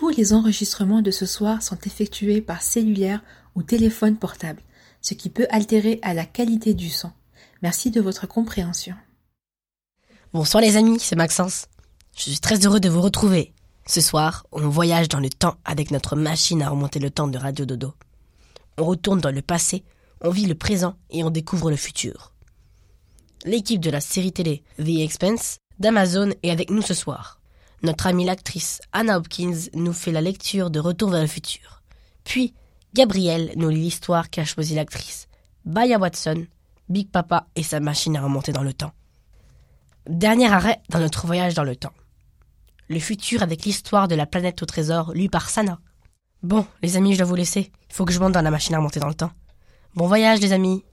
tous les enregistrements de ce soir sont effectués par cellulaire ou téléphone portable, ce qui peut altérer à la qualité du son. Merci de votre compréhension. Bonsoir les amis, c'est Maxence. Je suis très heureux de vous retrouver. Ce soir, on voyage dans le temps avec notre machine à remonter le temps de Radio Dodo. On retourne dans le passé, on vit le présent et on découvre le futur. L'équipe de la série télé The Expense d'Amazon est avec nous ce soir. Notre amie l'actrice Anna Hopkins nous fait la lecture de Retour vers le futur. Puis, Gabrielle nous lit l'histoire qu'a choisi l'actrice. Baya Watson, Big Papa et sa machine à remonter dans le temps. Dernier arrêt dans notre voyage dans le temps. Le futur avec l'histoire de la planète au trésor lue par Sana. Bon, les amis, je dois vous laisser. Il faut que je monte dans la machine à remonter dans le temps. Bon voyage, les amis.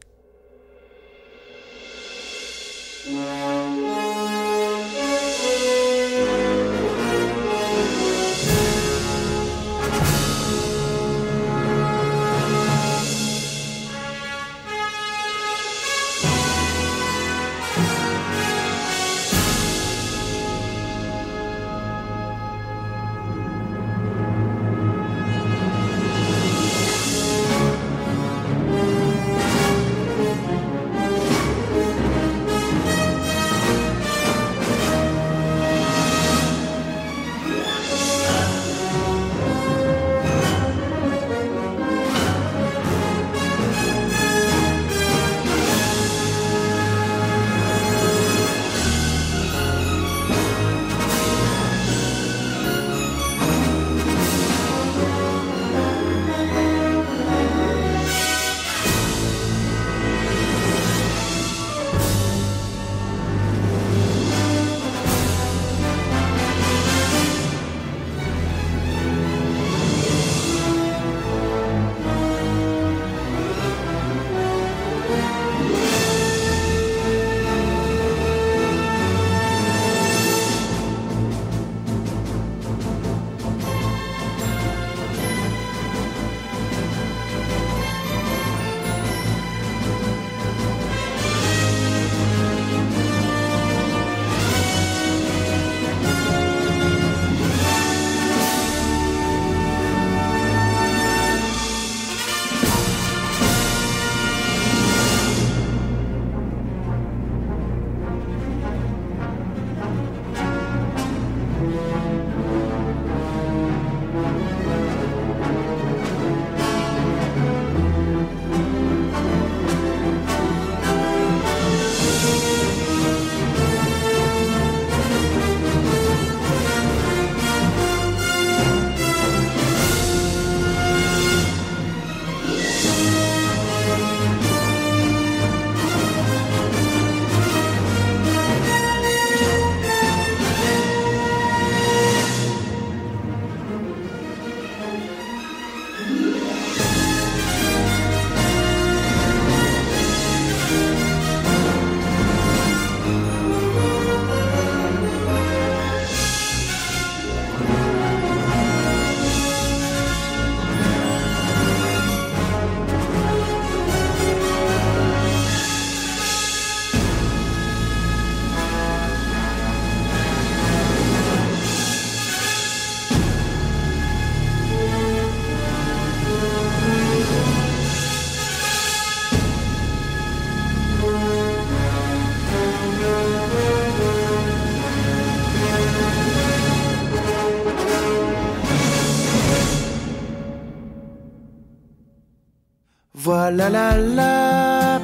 Voilà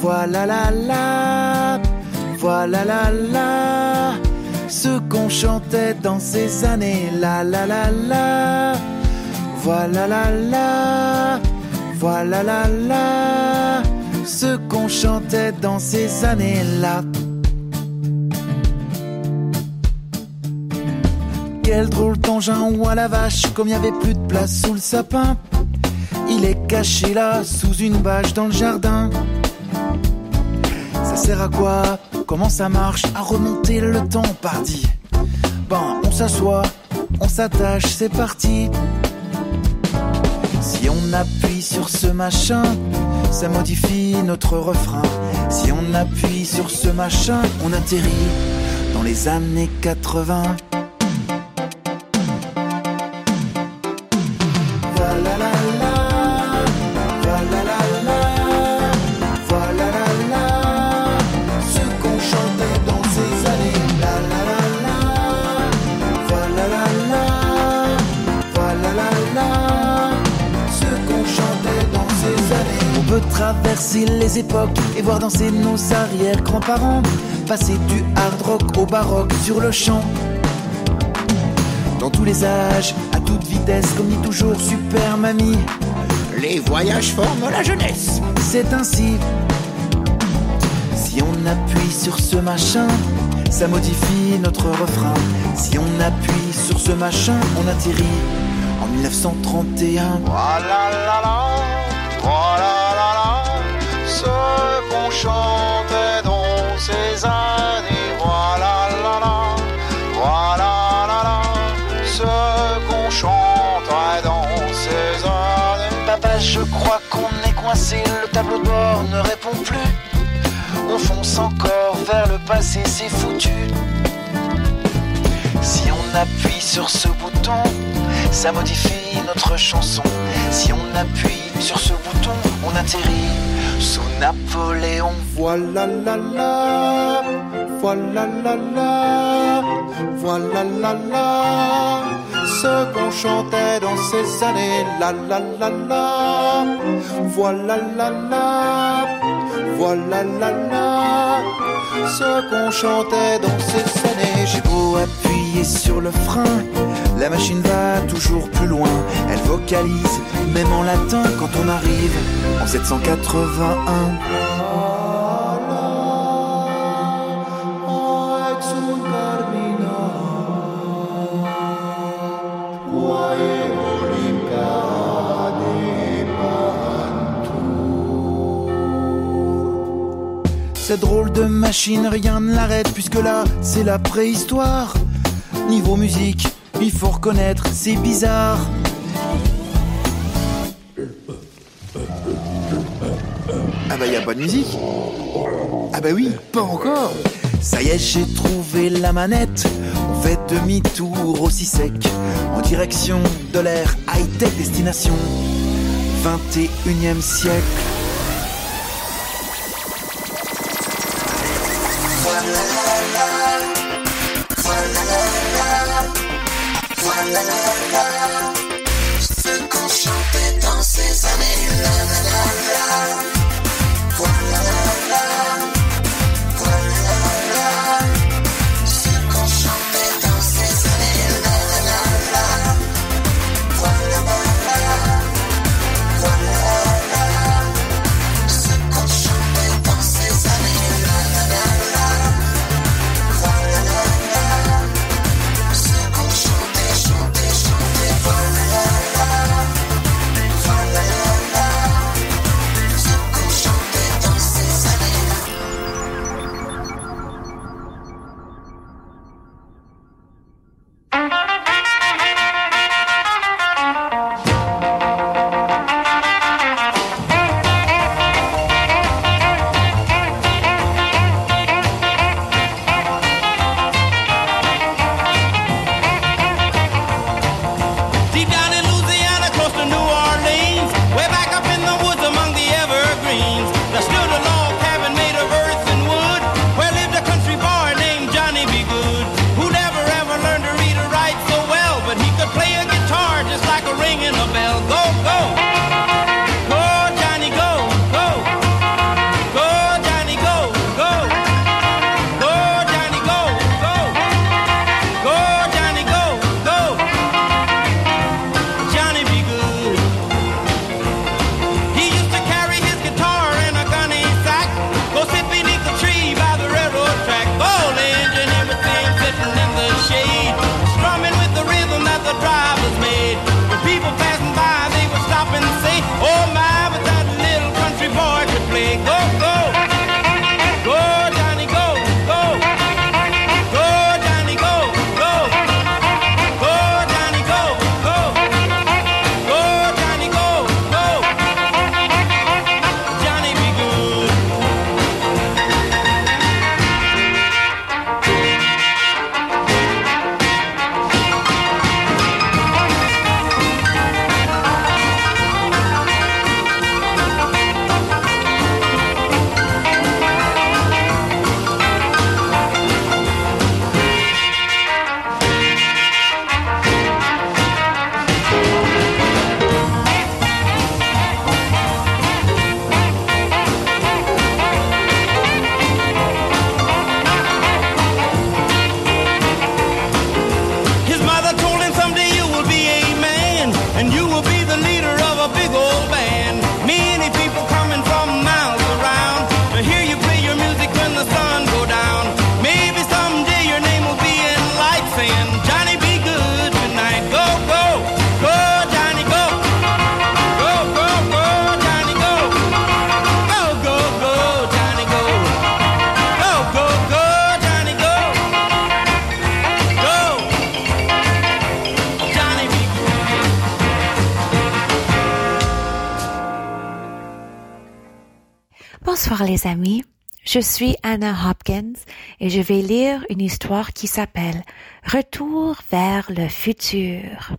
voilà la la, voilà la la, ce qu'on chantait dans ces années, la la la la, voilà la la, voilà la la, ce qu'on chantait dans ces années-là. Quel drôle d'engin ou à la vache, comme il n'y avait plus de place sous le sapin. Il est caché là, sous une bâche dans le jardin. Ça sert à quoi? Comment ça marche? À remonter le temps, parti. Bon, on s'assoit, on s'attache, c'est parti. Si on appuie sur ce machin, ça modifie notre refrain. Si on appuie sur ce machin, on atterrit dans les années 80. Traverser les époques et voir danser nos arrière-grands-parents, passer du hard rock au baroque sur le champ. Dans tous les âges, à toute vitesse, comme dit toujours Super Mamie, les voyages forment la jeunesse. C'est ainsi. Si on appuie sur ce machin, ça modifie notre refrain. Si on appuie sur ce machin, on atterrit en 1931. Voilà, la, la, voilà ce qu'on chantait dans ces années. Voilà, la, la, voilà, la, la, ce qu'on chantait dans ces années. Papa, je crois qu'on est coincé, le tableau de bord ne répond plus. On fonce encore vers le passé, c'est foutu. Si on appuie sur ce bouton, ça modifie notre chanson. Si on appuie sur ce bouton, on atterrit sous Napoléon. Voilà la la, voilà la la, voilà la la, ce qu'on chantait dans ces années. La la la la, voilà la la, voilà la la, ce qu'on chantait dans ces années. J'ai beau appuyer sur le frein la machine va toujours plus loin, elle vocalise, même en latin quand on arrive en 781. Cette drôle de machine, rien ne l'arrête, puisque là, c'est la préhistoire. Niveau musique, il faut reconnaître, c'est bizarre. Ah bah y a pas de musique Ah bah oui, pas encore Ça y est, j'ai trouvé la manette. On fait demi-tour aussi sec, en direction de l'air high-tech destination 21e siècle. la dans ces années la la la les amis, je suis Anna Hopkins et je vais lire une histoire qui s'appelle Retour vers le futur.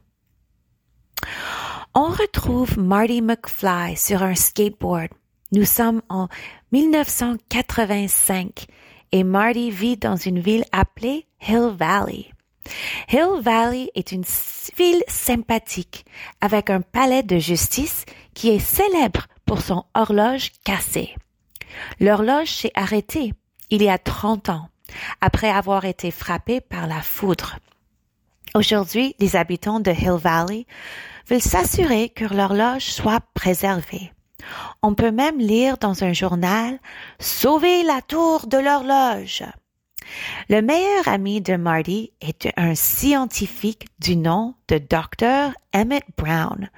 On retrouve Marty McFly sur un skateboard. Nous sommes en 1985 et Marty vit dans une ville appelée Hill Valley. Hill Valley est une ville sympathique avec un palais de justice qui est célèbre pour son horloge cassée. L'horloge s'est arrêtée il y a 30 ans après avoir été frappée par la foudre. Aujourd'hui, les habitants de Hill Valley veulent s'assurer que l'horloge soit préservée. On peut même lire dans un journal Sauver la tour de l'horloge. Le meilleur ami de Marty est un scientifique du nom de Dr. Emmett Brown.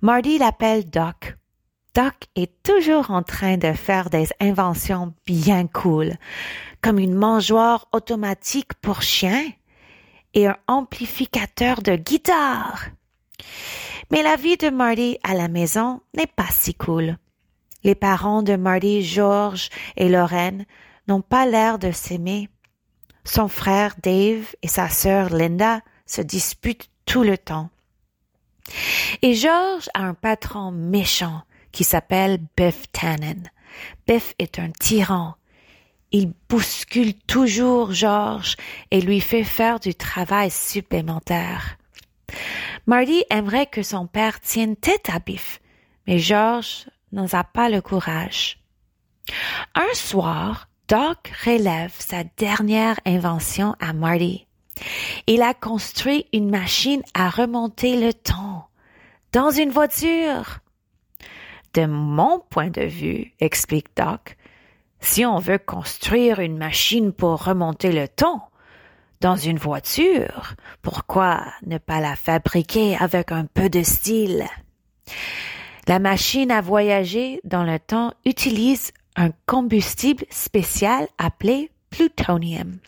Marty l'appelle Doc. Doc est toujours en train de faire des inventions bien cool, comme une mangeoire automatique pour chiens et un amplificateur de guitare. Mais la vie de Marty à la maison n'est pas si cool. Les parents de Marty, George et Lorraine, n'ont pas l'air de s'aimer. Son frère Dave et sa sœur Linda se disputent tout le temps. Et George a un patron méchant qui s'appelle Biff Tannen. Biff est un tyran. Il bouscule toujours George et lui fait faire du travail supplémentaire. Marty aimerait que son père tienne tête à Biff, mais George n'en a pas le courage. Un soir, Doc relève sa dernière invention à Marty. Il a construit une machine à remonter le temps dans une voiture. De mon point de vue, explique Doc, si on veut construire une machine pour remonter le temps dans une voiture, pourquoi ne pas la fabriquer avec un peu de style? La machine à voyager dans le temps utilise un combustible spécial appelé plutonium.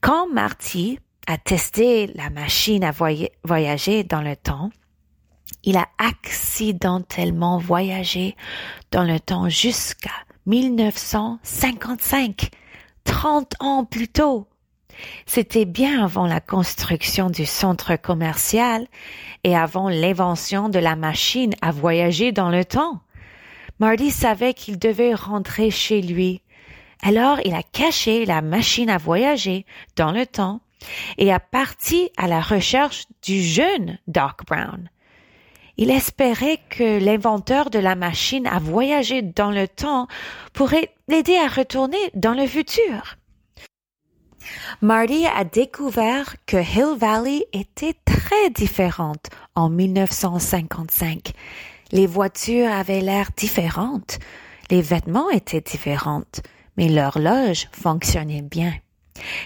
Quand Marty a testé la machine à voyager dans le temps, il a accidentellement voyagé dans le temps jusqu'à 1955, 30 ans plus tôt. C'était bien avant la construction du centre commercial et avant l'invention de la machine à voyager dans le temps. Marty savait qu'il devait rentrer chez lui. Alors il a caché la machine à voyager dans le temps et a parti à la recherche du jeune Doc Brown. Il espérait que l'inventeur de la machine à voyager dans le temps pourrait l'aider à retourner dans le futur. Marty a découvert que Hill Valley était très différente en 1955 les voitures avaient l'air différentes, les vêtements étaient différents, mais l'horloge fonctionnait bien.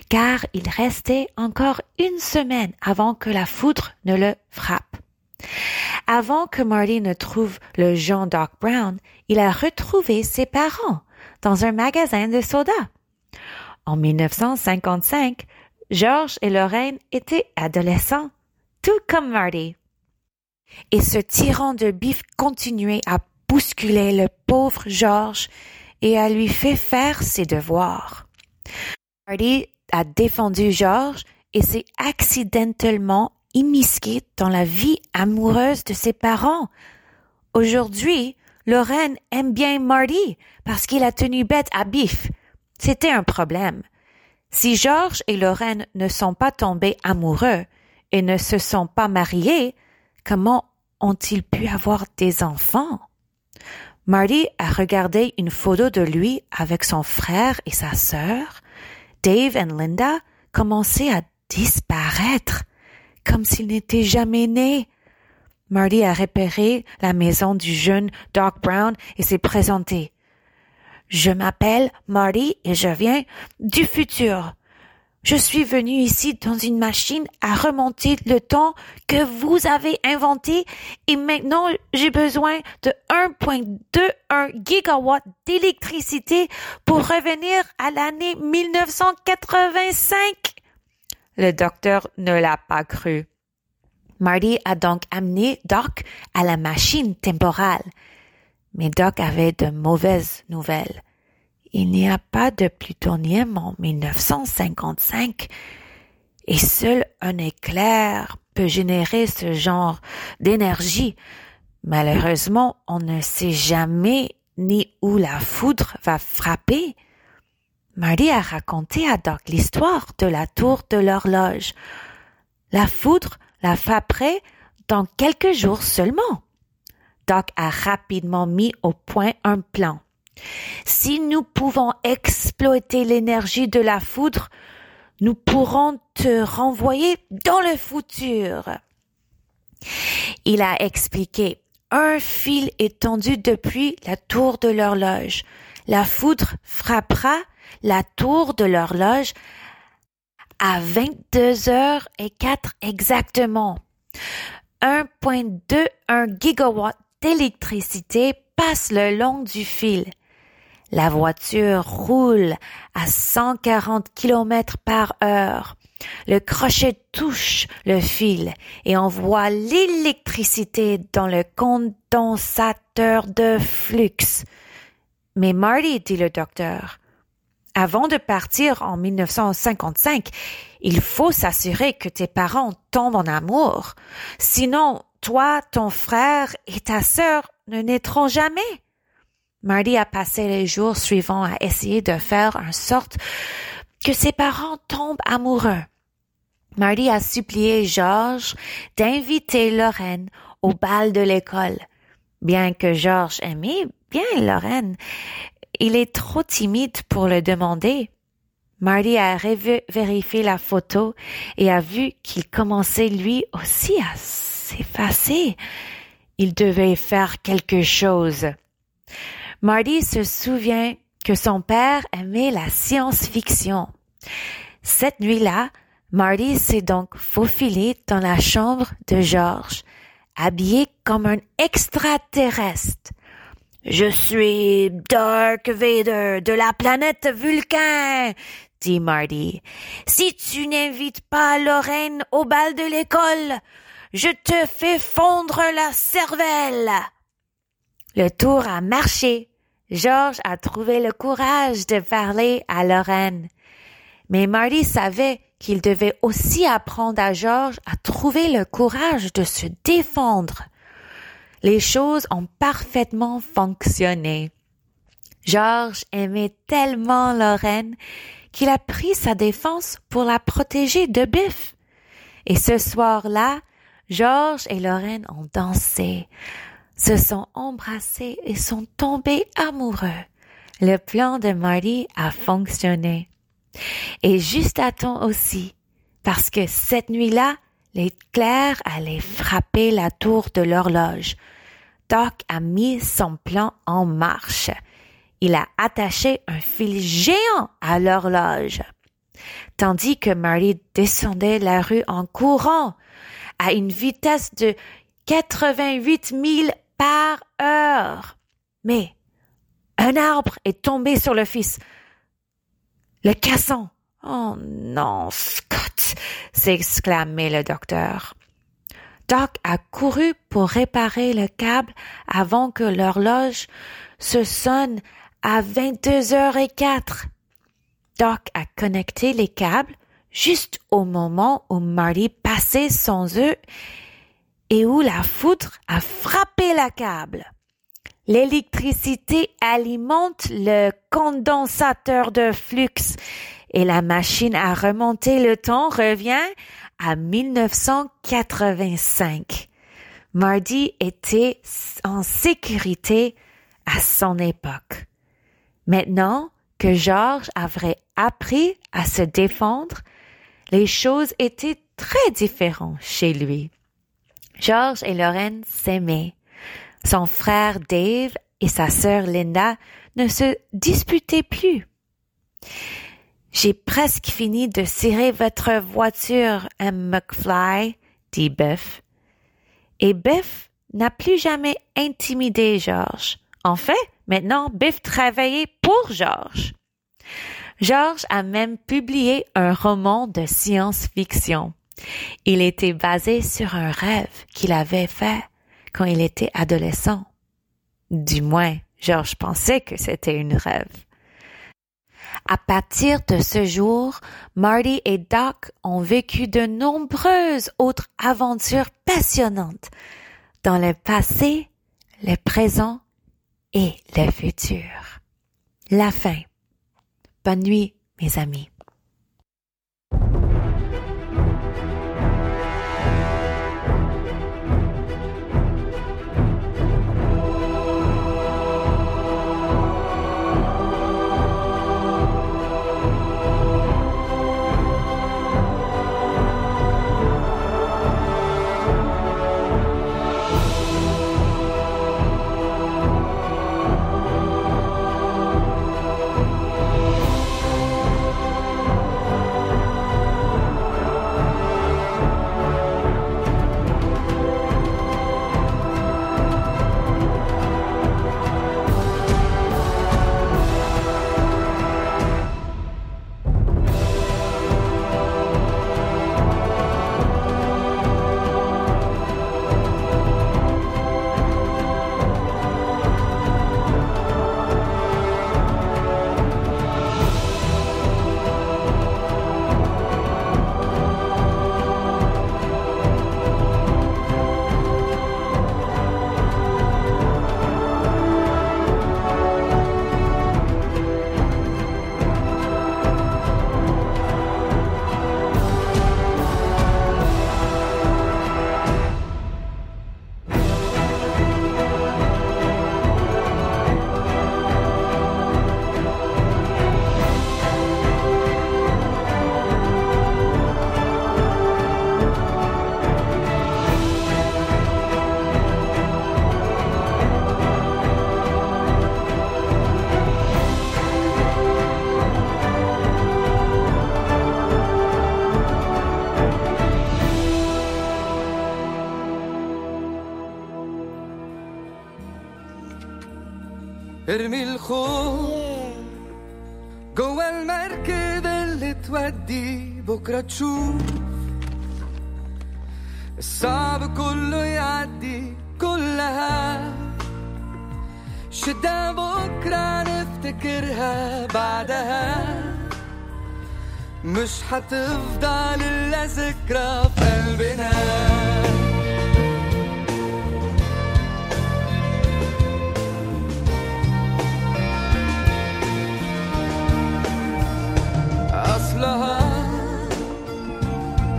Car il restait encore une semaine avant que la foudre ne le frappe. Avant que Marty ne trouve le Jean Doc Brown, il a retrouvé ses parents dans un magasin de soda. En 1955, George et Lorraine étaient adolescents, tout comme Marty et ce tyran de bif continuait à bousculer le pauvre George et à lui faire faire ses devoirs. Marty a défendu George et s'est accidentellement immisqué dans la vie amoureuse de ses parents. Aujourd'hui, Lorraine aime bien Marty parce qu'il a tenu bête à Biff. C'était un problème. Si George et Lorraine ne sont pas tombés amoureux et ne se sont pas mariés, Comment ont-ils pu avoir des enfants? Marty a regardé une photo de lui avec son frère et sa sœur. Dave et Linda commençaient à disparaître, comme s'ils n'étaient jamais nés. Marty a repéré la maison du jeune Doc Brown et s'est présenté. Je m'appelle Marty et je viens du futur. Je suis venu ici dans une machine à remonter le temps que vous avez inventé et maintenant j'ai besoin de 1.21 gigawatt d'électricité pour revenir à l'année 1985. Le docteur ne l'a pas cru. Marty a donc amené Doc à la machine temporale. Mais Doc avait de mauvaises nouvelles. Il n'y a pas de plutonium en 1955 et seul un éclair peut générer ce genre d'énergie. Malheureusement, on ne sait jamais ni où la foudre va frapper. Marty a raconté à Doc l'histoire de la tour de l'horloge. La foudre la frapperait dans quelques jours seulement. Doc a rapidement mis au point un plan. Si nous pouvons exploiter l'énergie de la foudre, nous pourrons te renvoyer dans le futur. Il a expliqué un fil étendu depuis la tour de l'horloge. La foudre frappera la tour de l'horloge à 22 heures et 4 exactement. 1.21 gigawatt d'électricité passe le long du fil. La voiture roule à 140 km par heure. Le crochet touche le fil et envoie l'électricité dans le condensateur de flux. Mais Marty, dit le docteur, avant de partir en 1955, il faut s'assurer que tes parents tombent en amour. Sinon, toi, ton frère et ta sœur ne naîtront jamais. Marty a passé les jours suivants à essayer de faire en sorte que ses parents tombent amoureux. Marty a supplié George d'inviter Lorraine au bal de l'école. Bien que George aimait bien Lorraine, il est trop timide pour le demander. Marty a vérifié la photo et a vu qu'il commençait lui aussi à s'effacer. Il devait faire quelque chose. Marty se souvient que son père aimait la science-fiction. Cette nuit-là, Marty s'est donc faufilé dans la chambre de George, habillé comme un extraterrestre. Je suis Dark Vader de la planète Vulcain, dit Marty. Si tu n'invites pas Lorraine au bal de l'école, je te fais fondre la cervelle. Le tour a marché. George a trouvé le courage de parler à Lorraine. Mais Marty savait qu'il devait aussi apprendre à George à trouver le courage de se défendre. Les choses ont parfaitement fonctionné. George aimait tellement Lorraine qu'il a pris sa défense pour la protéger de Biff. Et ce soir-là, George et Lorraine ont dansé, se sont embrassés et sont tombés amoureux. Le plan de Marty a fonctionné. Et juste à temps aussi, parce que cette nuit-là, l'éclair allait frapper la tour de l'horloge. Doc a mis son plan en marche. Il a attaché un fil géant à l'horloge. Tandis que Marty descendait la rue en courant à une vitesse de 88 000 par heure. Mais un arbre est tombé sur le fils, le cassant. Oh non, Scott, s'exclamait le docteur. Doc a couru pour réparer le câble avant que l'horloge se sonne à 22 heures et quatre. Doc a connecté les câbles juste au moment où Marty passait sans eux et où la foudre a frappé la câble. L'électricité alimente le condensateur de flux et la machine à remonter le temps revient à 1985. Marty était en sécurité à son époque. Maintenant que George avait appris à se défendre, les choses étaient très différentes chez lui. George et Lorraine s'aimaient. Son frère Dave et sa sœur Linda ne se disputaient plus. J'ai presque fini de cirer votre voiture, M. McFly, dit Biff. Et Biff n'a plus jamais intimidé George. En fait, maintenant, Biff travaillait pour George. George a même publié un roman de science-fiction. Il était basé sur un rêve qu'il avait fait quand il était adolescent. Du moins, George pensait que c'était une rêve. À partir de ce jour, Marty et Doc ont vécu de nombreuses autres aventures passionnantes dans le passé, le présent et le futur. La fin. Bonne nuit, mes amis. ارمي الخوف جوا المركب اللي تودي. بكرة تشوف الصعب كله يعدي كلها. شدة بكرة نفتكرها بعدها. مش هتفضل إلا ذكرى في قلبنا. مثلها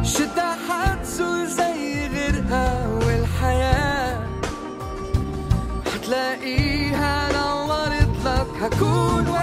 شتا حتزول زي غيرها والحياة. حتلاقيها نورت لك. هكون وين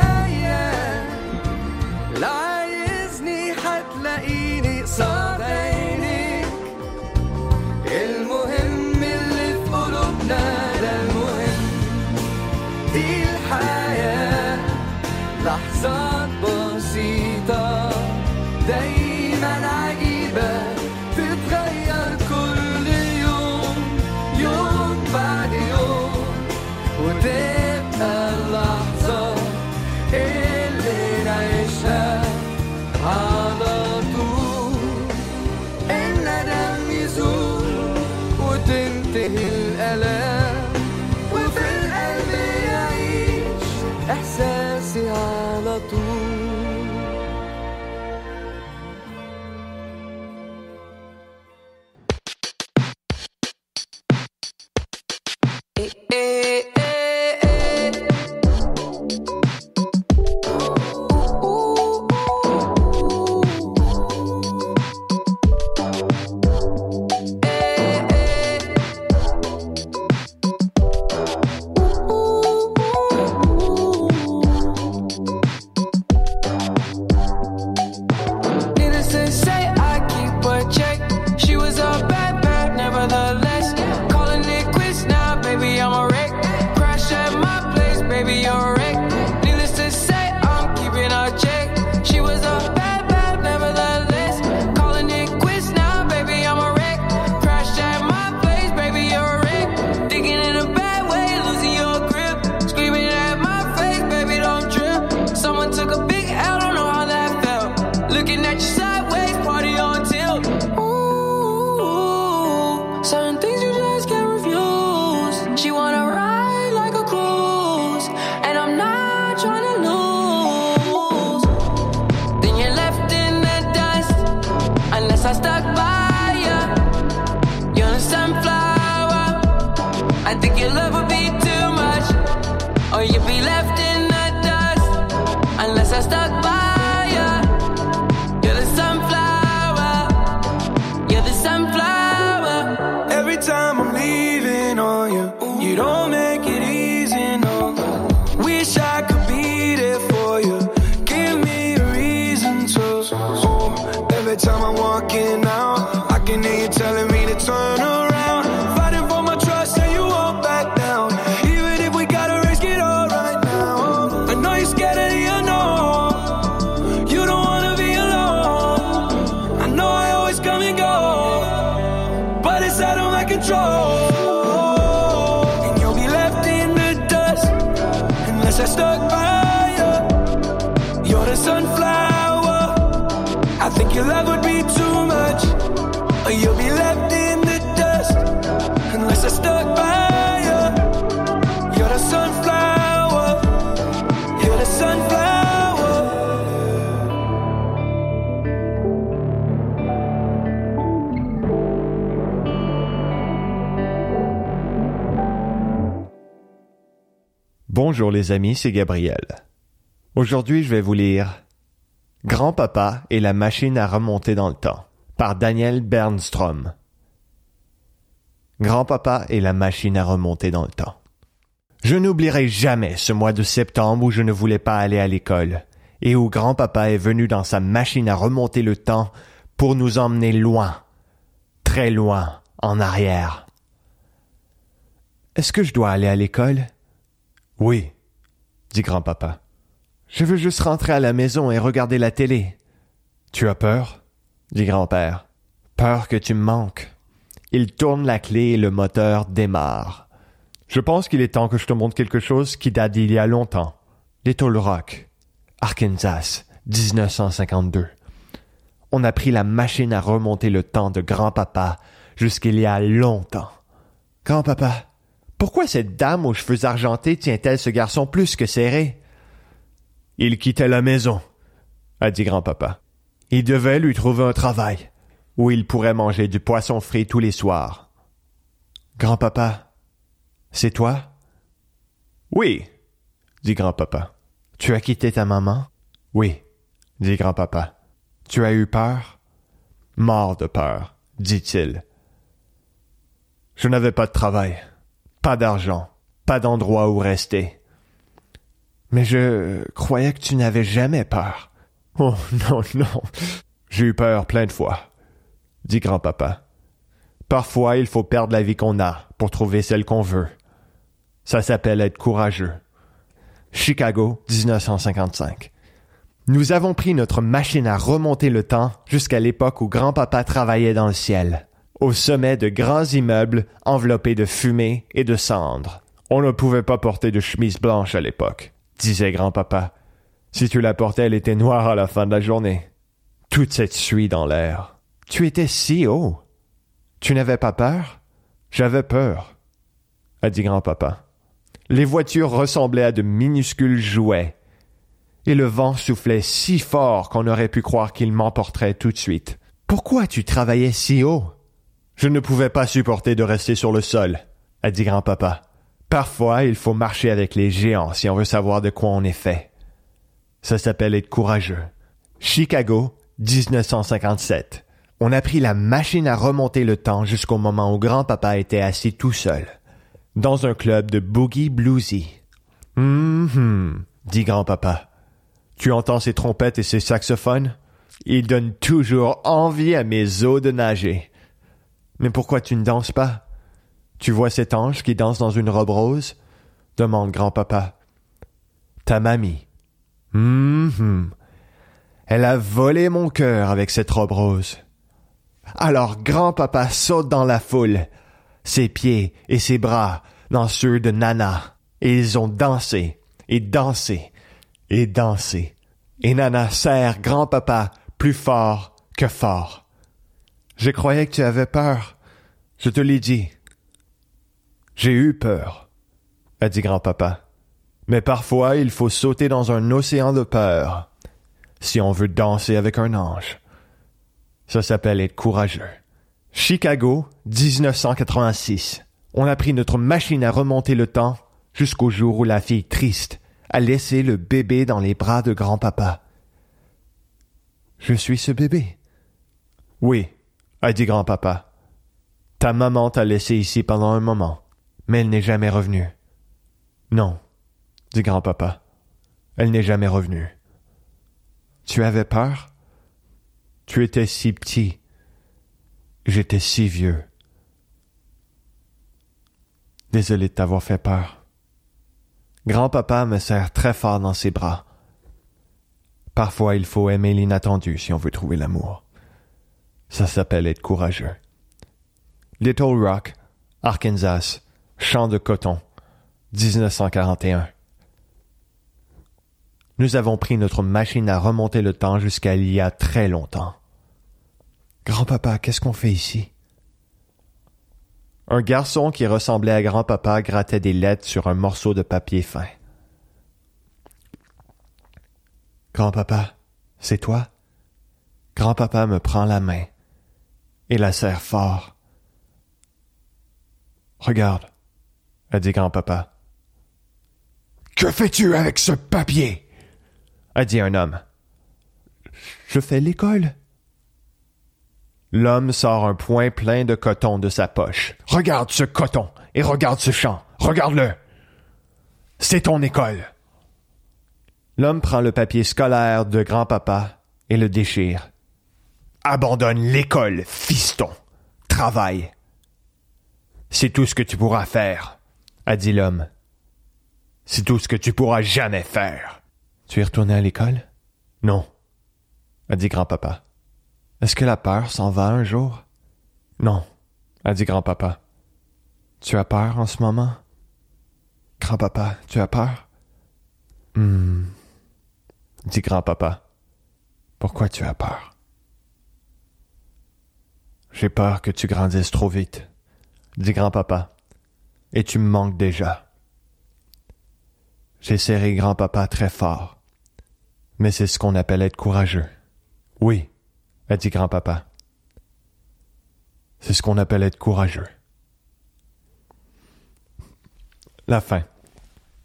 control. Bonjour les amis, c'est Gabriel. Aujourd'hui, je vais vous lire Grand-papa et la machine à remonter dans le temps par Daniel Bernstrom. Grand-papa et la machine à remonter dans le temps. Je n'oublierai jamais ce mois de septembre où je ne voulais pas aller à l'école et où grand-papa est venu dans sa machine à remonter le temps pour nous emmener loin, très loin, en arrière. Est-ce que je dois aller à l'école? Oui, dit grand-papa. Je veux juste rentrer à la maison et regarder la télé. Tu as peur? dit grand-père. Peur que tu me manques. Il tourne la clé et le moteur démarre. Je pense qu'il est temps que je te montre quelque chose qui date d'il y a longtemps. Little Rock, Arkansas, 1952. On a pris la machine à remonter le temps de grand-papa jusqu'il y a longtemps. Grand-papa, pourquoi cette dame aux cheveux argentés tient-elle ce garçon plus que serré? Il quittait la maison, a dit grand-papa. Il devait lui trouver un travail où il pourrait manger du poisson frit tous les soirs. Grand-papa, c'est toi? Oui, dit grand-papa. Tu as quitté ta maman? Oui, dit grand-papa. Tu as eu peur? Mort de peur, dit-il. Je n'avais pas de travail, pas d'argent, pas d'endroit où rester. Mais je croyais que tu n'avais jamais peur. Oh non, non. J'ai eu peur plein de fois, dit grand-papa. Parfois, il faut perdre la vie qu'on a pour trouver celle qu'on veut. Ça s'appelle être courageux. Chicago, 1955. Nous avons pris notre machine à remonter le temps jusqu'à l'époque où grand-papa travaillait dans le ciel, au sommet de grands immeubles enveloppés de fumée et de cendres. On ne pouvait pas porter de chemise blanche à l'époque, disait grand-papa. Si tu la portais, elle était noire à la fin de la journée. Toute cette suie dans l'air. Tu étais si haut. Tu n'avais pas peur? J'avais peur, a dit grand-papa. Les voitures ressemblaient à de minuscules jouets, et le vent soufflait si fort qu'on aurait pu croire qu'il m'emporterait tout de suite. Pourquoi tu travaillais si haut? Je ne pouvais pas supporter de rester sur le sol, a dit grand-papa. Parfois, il faut marcher avec les géants si on veut savoir de quoi on est fait. Ça s'appelle être courageux. Chicago, 1957. On a pris la machine à remonter le temps jusqu'au moment où grand-papa était assis tout seul, dans un club de boogie bluesy. Hum, dit grand-papa. Tu entends ces trompettes et ces saxophones? Ils donnent toujours envie à mes os de nager. Mais pourquoi tu ne danses pas? Tu vois cet ange qui danse dans une robe rose? demande grand-papa. Ta mamie. Hum, hum. Elle a volé mon cœur avec cette robe rose. Alors grand-papa saute dans la foule, ses pieds et ses bras dans ceux de Nana, et ils ont dansé, et dansé, et dansé. Et Nana serre grand-papa plus fort que fort. Je croyais que tu avais peur. Je te l'ai dit. J'ai eu peur, a dit grand-papa. Mais parfois il faut sauter dans un océan de peur si on veut danser avec un ange. Ça s'appelle être courageux. Chicago, 1986. On a pris notre machine à remonter le temps jusqu'au jour où la fille triste a laissé le bébé dans les bras de grand-papa. Je suis ce bébé. Oui, a dit grand-papa. Ta maman t'a laissé ici pendant un moment, mais elle n'est jamais revenue. Non, dit grand-papa. Elle n'est jamais revenue. Tu avais peur? Tu étais si petit. J'étais si vieux. Désolé de t'avoir fait peur. Grand-papa me serre très fort dans ses bras. Parfois il faut aimer l'inattendu si on veut trouver l'amour. Ça s'appelle être courageux. Little Rock, Arkansas, champ de coton, 1941. Nous avons pris notre machine à remonter le temps jusqu'à il y a très longtemps. Grand-papa, qu'est-ce qu'on fait ici? Un garçon qui ressemblait à grand-papa grattait des lettres sur un morceau de papier fin. Grand-papa, c'est toi? Grand-papa me prend la main et la serre fort. Regarde, a dit grand-papa. Que fais-tu avec ce papier? a dit un homme. Je fais l'école. L'homme sort un point plein de coton de sa poche. Regarde ce coton et regarde ce champ. Regarde-le. C'est ton école. L'homme prend le papier scolaire de grand-papa et le déchire. Abandonne l'école, fiston. Travaille. C'est tout ce que tu pourras faire, a dit l'homme. C'est tout ce que tu pourras jamais faire. Tu es retourné à l'école? Non, a dit grand-papa. Est-ce que la peur s'en va un jour? Non, a dit grand-papa. Tu as peur en ce moment? Grand-papa, tu as peur? Hmm, dit grand-papa. Pourquoi tu as peur? J'ai peur que tu grandisses trop vite, dit grand-papa, et tu me manques déjà. J'ai serré grand-papa très fort, mais c'est ce qu'on appelle être courageux. Oui, a dit grand-papa. C'est ce qu'on appelle être courageux. La fin.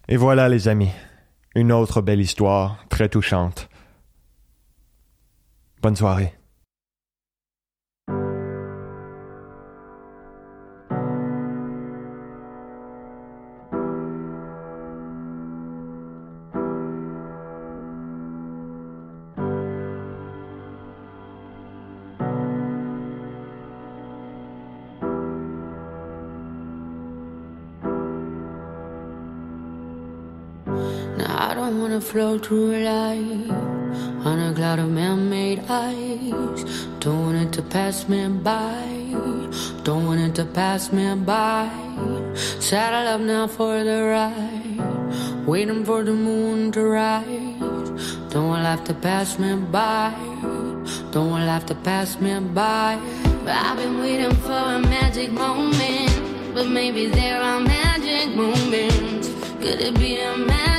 Et voilà, les amis, une autre belle histoire, très touchante. Bonne soirée. Float through life on a cloud of man-made ice. Don't want it to pass me by. Don't want it to pass me by. Saddle up now for the ride. Waiting for the moon to rise. Don't want life to pass me by. Don't want life to pass me by. But I've been waiting for a magic moment, but maybe there are magic moments. Could it be a magic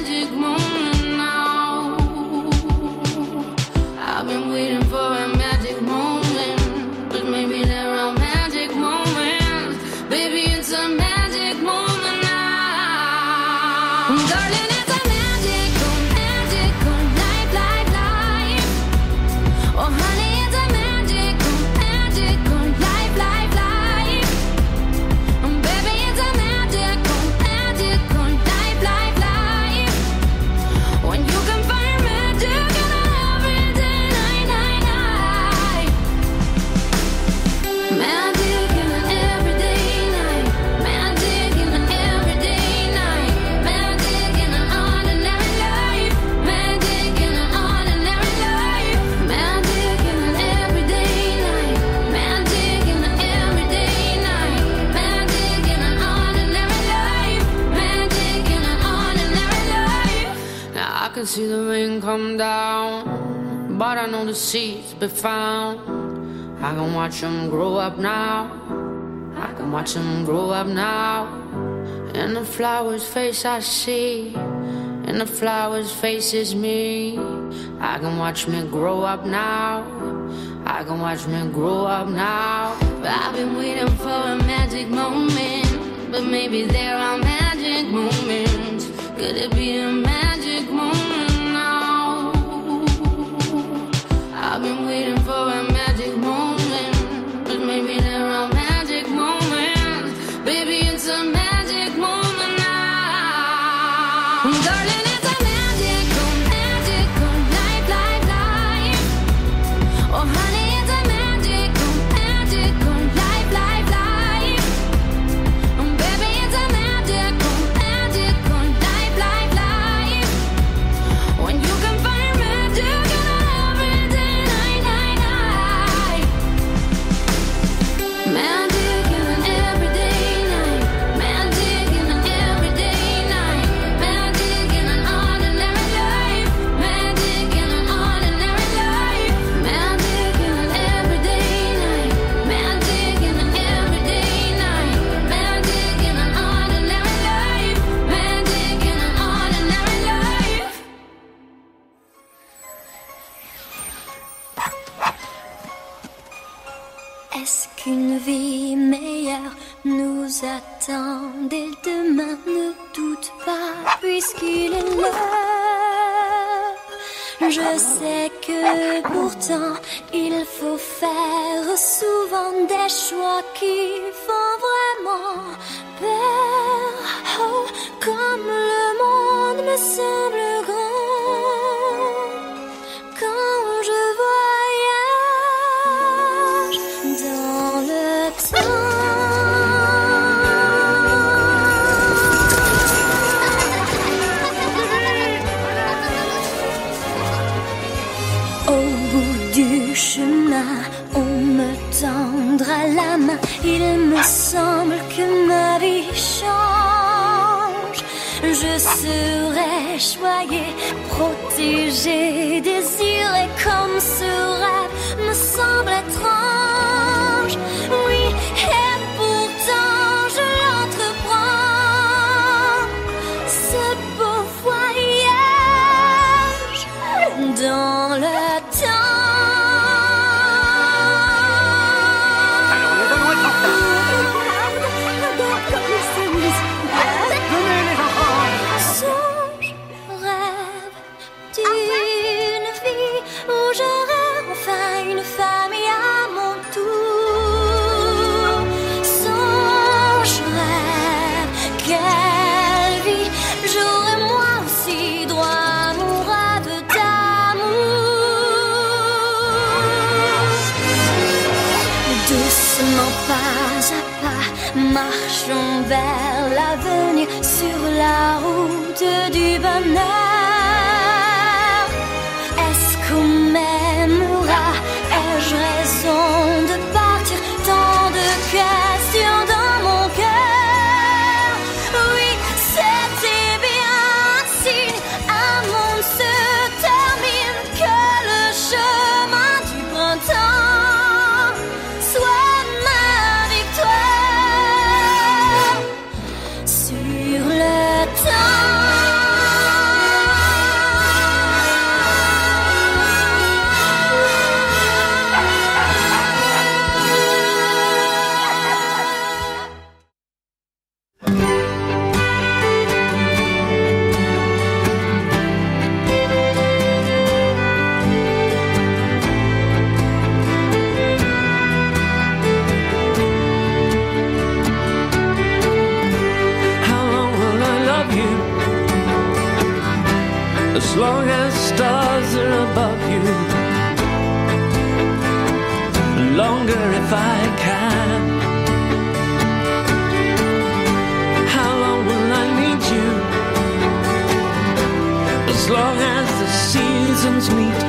the seeds be found. I can watch them grow up now. I can watch them grow up now. In the flower's face I see, in the flower's face is me. I can watch me grow up now. I can watch me grow up now. I've been waiting for a magic moment, but maybe there are magic moments. Could it be a magic Une vie meilleure nous attend dès demain. Ne doute pas, puisqu'il est l'heure. Je sais que pourtant il faut faire souvent des choix qui font vraiment peur. Oh, comme le monde me semble grand. chemin, on me tendra la main. Il me semble que ma vie change. Je serai choyé, protégé, désiré comme ce rêve me semble étrange. marchons vers l'avenir sur la route du bonheur. meet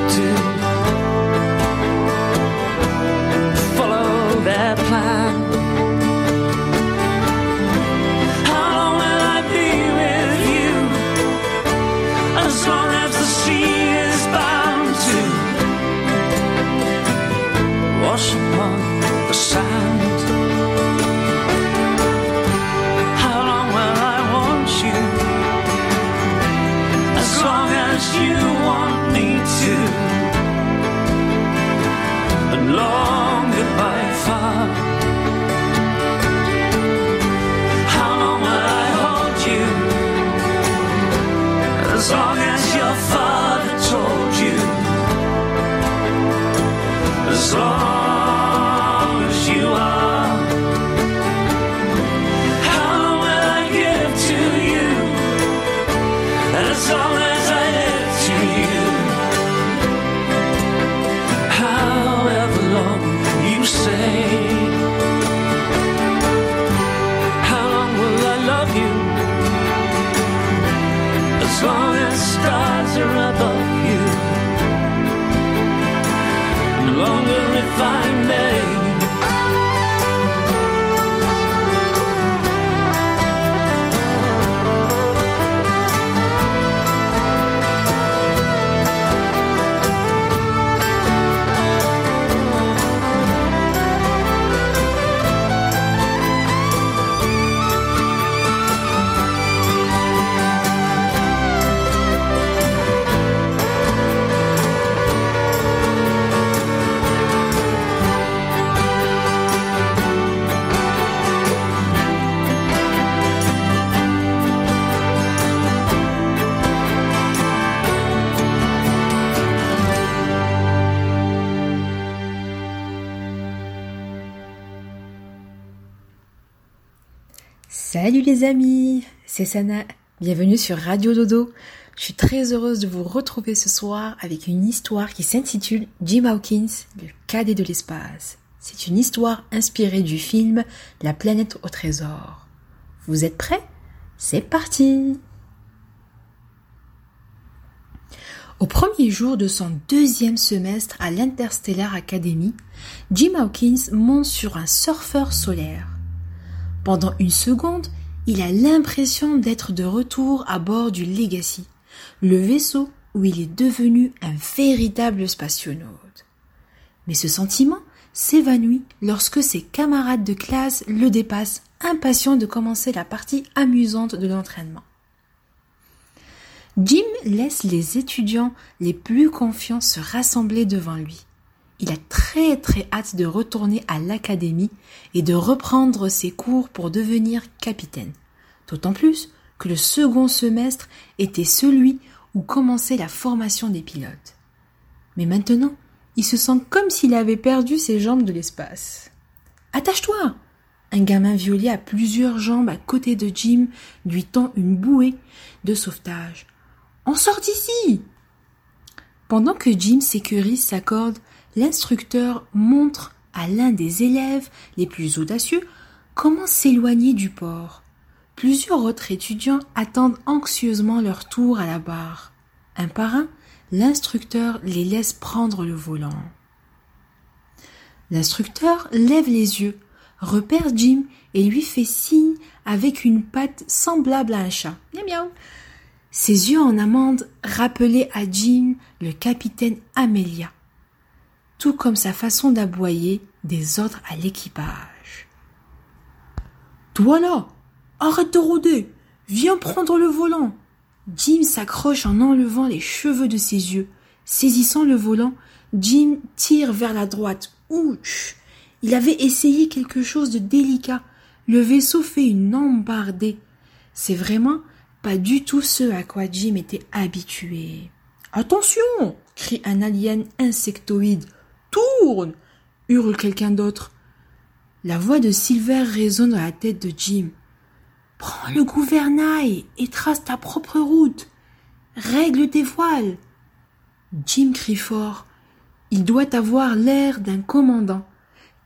Salut les amis, c'est Sana. Bienvenue sur Radio Dodo. Je suis très heureuse de vous retrouver ce soir avec une histoire qui s'intitule Jim Hawkins, le cadet de l'espace. C'est une histoire inspirée du film La planète au trésor. Vous êtes prêts? C'est parti Au premier jour de son deuxième semestre à l'Interstellar Academy, Jim Hawkins monte sur un surfeur solaire. Pendant une seconde, il a l'impression d'être de retour à bord du Legacy, le vaisseau où il est devenu un véritable spationaute. Mais ce sentiment s'évanouit lorsque ses camarades de classe le dépassent, impatients de commencer la partie amusante de l'entraînement. Jim laisse les étudiants les plus confiants se rassembler devant lui. Il a très très hâte de retourner à l'académie et de reprendre ses cours pour devenir capitaine. D'autant plus que le second semestre était celui où commençait la formation des pilotes. Mais maintenant, il se sent comme s'il avait perdu ses jambes de l'espace. Attache-toi Un gamin violet à plusieurs jambes à côté de Jim lui tend une bouée de sauvetage. On sort d'ici Pendant que Jim sécurise sa corde, l'instructeur montre à l'un des élèves les plus audacieux comment s'éloigner du port. Plusieurs autres étudiants attendent anxieusement leur tour à la barre. Un par un, l'instructeur les laisse prendre le volant. L'instructeur lève les yeux, repère Jim et lui fait signe avec une patte semblable à un chat. Miaou miaou. Ses yeux en amande rappelaient à Jim le capitaine Amelia, tout comme sa façon d'aboyer des ordres à l'équipage. Toi là, arrête de rôder, viens prendre le volant. Jim s'accroche en enlevant les cheveux de ses yeux. Saisissant le volant, Jim tire vers la droite. Ouch Il avait essayé quelque chose de délicat. Le vaisseau fait une embardée. C'est vraiment pas du tout ce à quoi Jim était habitué. Attention crie un alien insectoïde. Tourne hurle quelqu'un d'autre. La voix de Silver résonne dans la tête de Jim. Prends le gouvernail et trace ta propre route. Règle tes voiles. Jim crie fort. Il doit avoir l'air d'un commandant,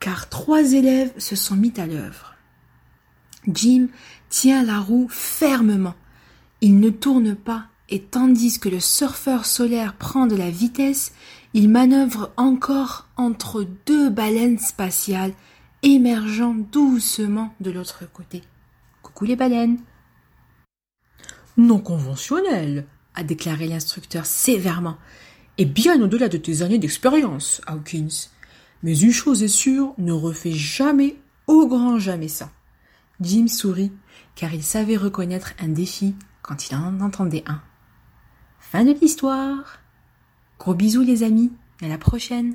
car trois élèves se sont mis à l'œuvre. Jim tient la roue fermement. Il ne tourne pas et tandis que le surfeur solaire prend de la vitesse, il manœuvre encore entre deux baleines spatiales émergeant doucement de l'autre côté. Coucou les baleines. Non conventionnel, a déclaré l'instructeur sévèrement, et bien au-delà de tes années d'expérience, Hawkins. Mais une chose est sûre, ne refais jamais, au grand jamais ça. Jim sourit, car il savait reconnaître un défi quand il en entendait un. Fin de l'histoire. Gros bisous les amis, à la prochaine.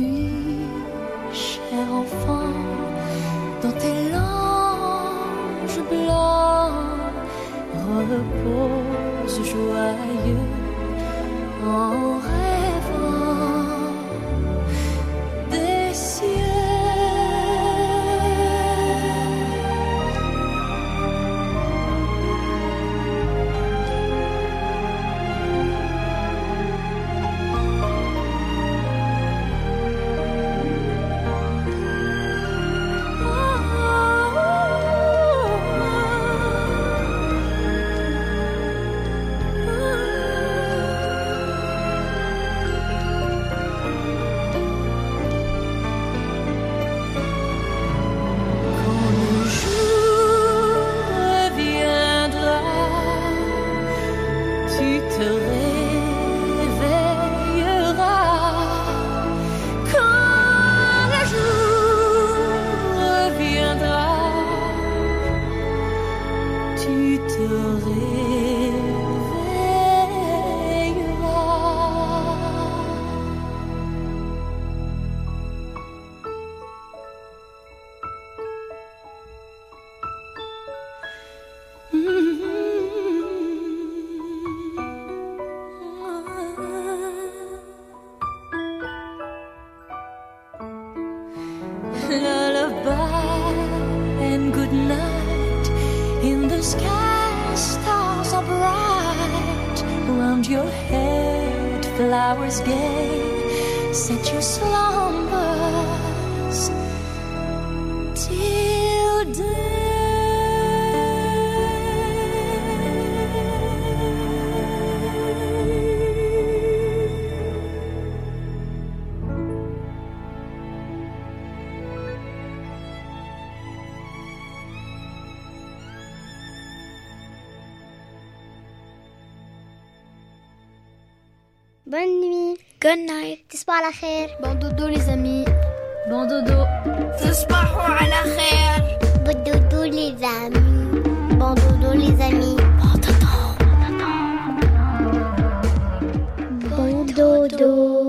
sky, stars are bright. Around your head, flowers gay. Set your slumbers Good night. Tisbah à la khair. Bon dodo, les amis. Bon dodo. Tisbah à la khair. Bon dodo, les amis. Bon dodo, les amis. Bon dodo. Bon dodo.